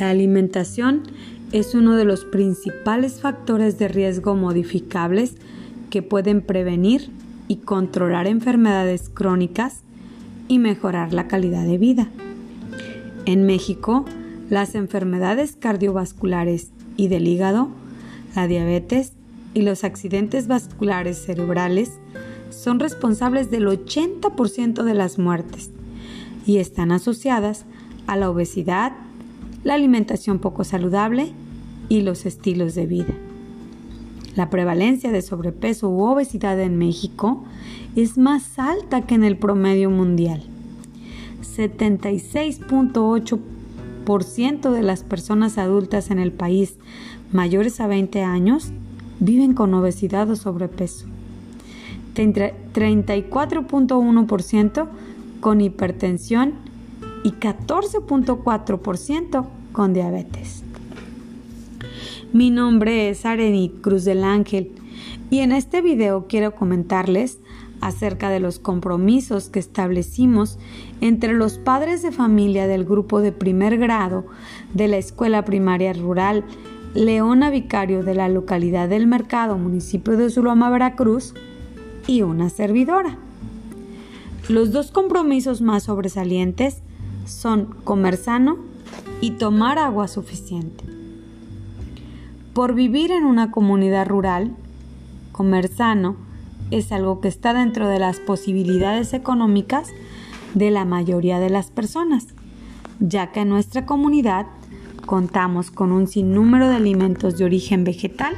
La alimentación es uno de los principales factores de riesgo modificables que pueden prevenir y controlar enfermedades crónicas y mejorar la calidad de vida. En México, las enfermedades cardiovasculares y del hígado, la diabetes y los accidentes vasculares cerebrales son responsables del 80% de las muertes y están asociadas a la obesidad, la alimentación poco saludable y los estilos de vida. La prevalencia de sobrepeso u obesidad en México es más alta que en el promedio mundial. 76.8% de las personas adultas en el país mayores a 20 años viven con obesidad o sobrepeso. 34.1% con hipertensión y 14.4% con diabetes. Mi nombre es Arenit Cruz del Ángel y en este video quiero comentarles acerca de los compromisos que establecimos entre los padres de familia del grupo de primer grado de la Escuela Primaria Rural Leona Vicario de la localidad del Mercado, municipio de Zuloma, Veracruz, y una servidora. Los dos compromisos más sobresalientes son comer sano y tomar agua suficiente. Por vivir en una comunidad rural, comer sano es algo que está dentro de las posibilidades económicas de la mayoría de las personas, ya que en nuestra comunidad contamos con un sinnúmero de alimentos de origen vegetal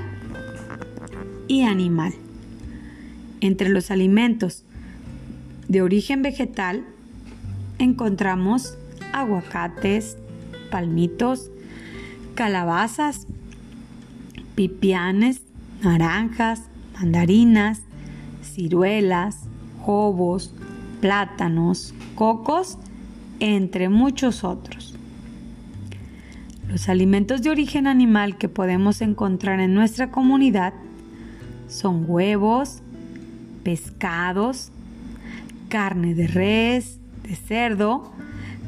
y animal. Entre los alimentos de origen vegetal encontramos aguacates, palmitos, calabazas, pipianes, naranjas, mandarinas, ciruelas, jobos, plátanos, cocos, entre muchos otros. Los alimentos de origen animal que podemos encontrar en nuestra comunidad son huevos, pescados, carne de res, de cerdo,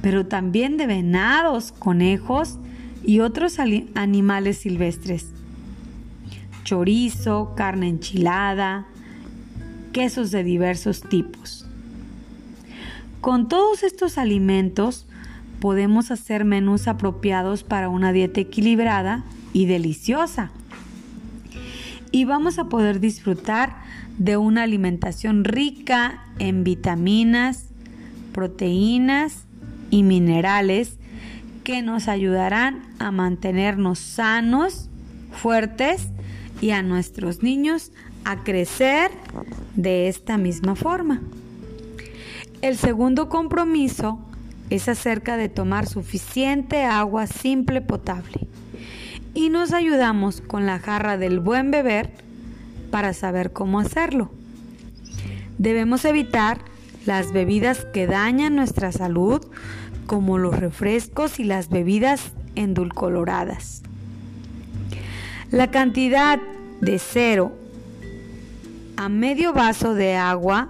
pero también de venados, conejos y otros animales silvestres. Chorizo, carne enchilada, quesos de diversos tipos. Con todos estos alimentos podemos hacer menús apropiados para una dieta equilibrada y deliciosa. Y vamos a poder disfrutar de una alimentación rica en vitaminas, proteínas y minerales que nos ayudarán a mantenernos sanos, fuertes y a nuestros niños a crecer de esta misma forma. El segundo compromiso es acerca de tomar suficiente agua simple potable y nos ayudamos con la jarra del buen beber para saber cómo hacerlo. Debemos evitar las bebidas que dañan nuestra salud como los refrescos y las bebidas endulcoloradas. La cantidad de cero a medio vaso de agua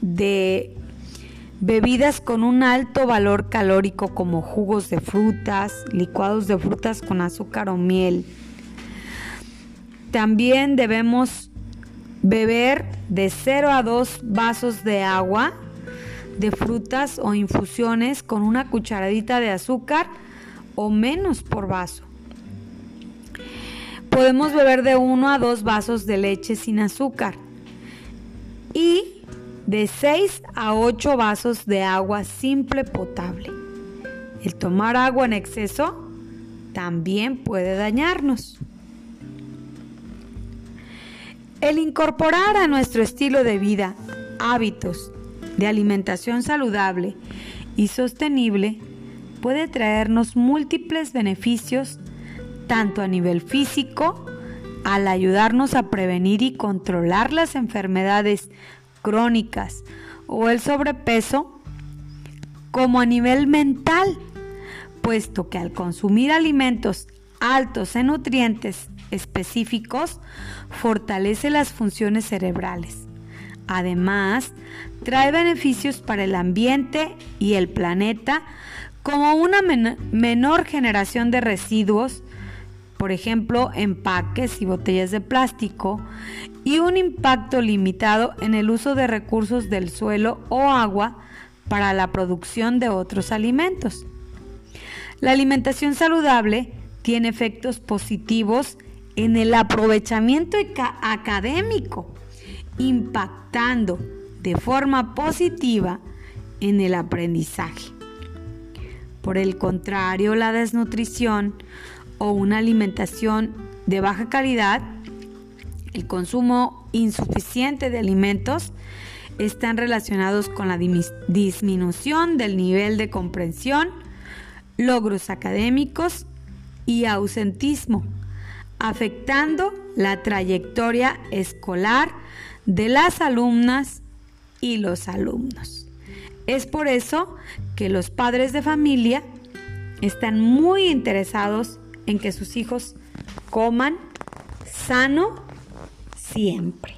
de bebidas con un alto valor calórico como jugos de frutas, licuados de frutas con azúcar o miel. También debemos beber de 0 a 2 vasos de agua de frutas o infusiones con una cucharadita de azúcar o menos por vaso. Podemos beber de 1 a 2 vasos de leche sin azúcar y de 6 a 8 vasos de agua simple potable. El tomar agua en exceso también puede dañarnos. El incorporar a nuestro estilo de vida hábitos de alimentación saludable y sostenible puede traernos múltiples beneficios tanto a nivel físico, al ayudarnos a prevenir y controlar las enfermedades crónicas o el sobrepeso, como a nivel mental, puesto que al consumir alimentos altos en nutrientes específicos, fortalece las funciones cerebrales. Además, trae beneficios para el ambiente y el planeta, como una menor generación de residuos, por ejemplo, empaques y botellas de plástico, y un impacto limitado en el uso de recursos del suelo o agua para la producción de otros alimentos. La alimentación saludable tiene efectos positivos en el aprovechamiento académico, impactando de forma positiva en el aprendizaje. Por el contrario, la desnutrición o una alimentación de baja calidad, el consumo insuficiente de alimentos, están relacionados con la disminución del nivel de comprensión, logros académicos y ausentismo, afectando la trayectoria escolar de las alumnas y los alumnos. Es por eso que los padres de familia están muy interesados en que sus hijos coman sano siempre.